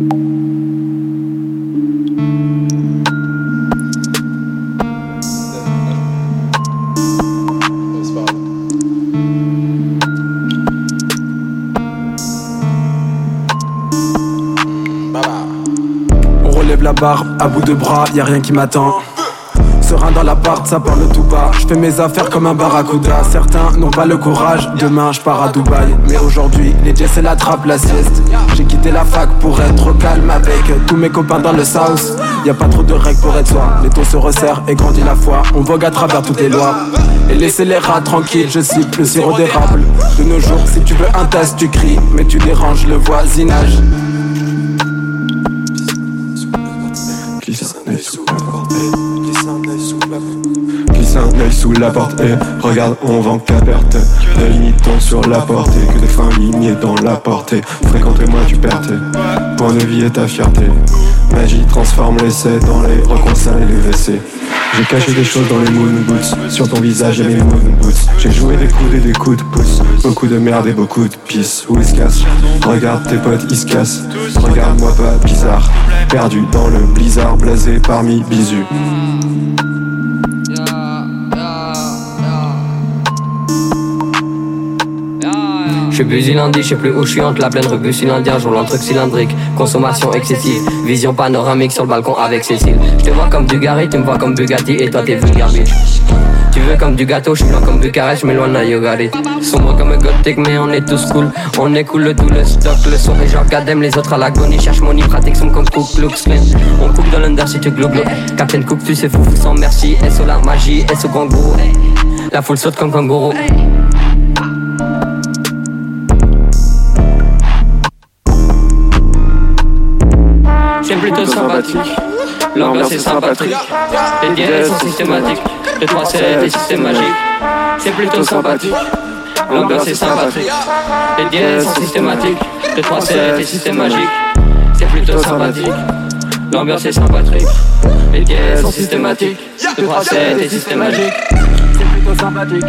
On relève la barbe à bout de bras, y a rien qui m'attend. Serein dans l'appart, ça parle tout bas. Je fais mes affaires comme un barracuda. Certains n'ont pas le courage. Demain, je pars à Dubaï. Mais aujourd'hui, les jets la trappe la sieste. J'ai quitté la fac pour être calme avec tous mes copains dans le South. Y a pas trop de règles pour être soi. Les taux se resserrent et grandit la foi. On vogue à travers toutes les lois. Et laissez les rats tranquilles, je cite le sirop d'érable. De nos jours, si tu veux un tasse, tu cries. Mais tu déranges le voisinage. Un sous la porte et regarde on vend qu'à perte. De limitons sur la portée Que des fins lignées dans la portée Fréquente-moi tu perds Point de vie et ta fierté. Magie transforme l'essai dans les recoins et les WC j'ai caché des choses dans les moon boots. Sur ton visage et mes moon boots. J'ai joué des coups et des coups de pouce. Beaucoup de merde et beaucoup de pisse. Où ils se cassent? Regarde tes potes ils se cassent. Regarde-moi pas bizarre. Perdu dans le blizzard Blasé parmi bisous Je suis lundi, je sais plus où je suis entre la pleine rue cylindrique, jour truc cylindrique, consommation excessive, vision panoramique sur le balcon avec Cécile. Je te vois comme du Gary, tu me vois comme Bugatti et toi t'es vulgaire bitch. Tu veux comme du gâteau, je suis blanc comme Bucarest, je m'éloigne à Yogarit. Sombre comme un gothique, mais on est tous cool. On écoule tout le stock, le son des gens gadem, les autres à l'agonie. Cherche money, pratique sont comme Cook Klux On coupe dans l'under si tu glou Captain Cook, tu sais fou, sans merci. SO la magie, SO kangourou? La foule saute comme kangourou. Plutôt sympathique. L'ambiance est sympathique. Les dièses sont systématiques. Le 3 c'est des systèmes magiques. C'est plutôt sympathique. L'ambiance est sympathique. Les dièses sont systématiques. Le 3 c'est des systèmes magiques. C'est plutôt sympathique. L'ambiance est sympathique. Les dièses sont systématiques. Le 3 c'est des systèmes magiques. C'est plutôt sympathique.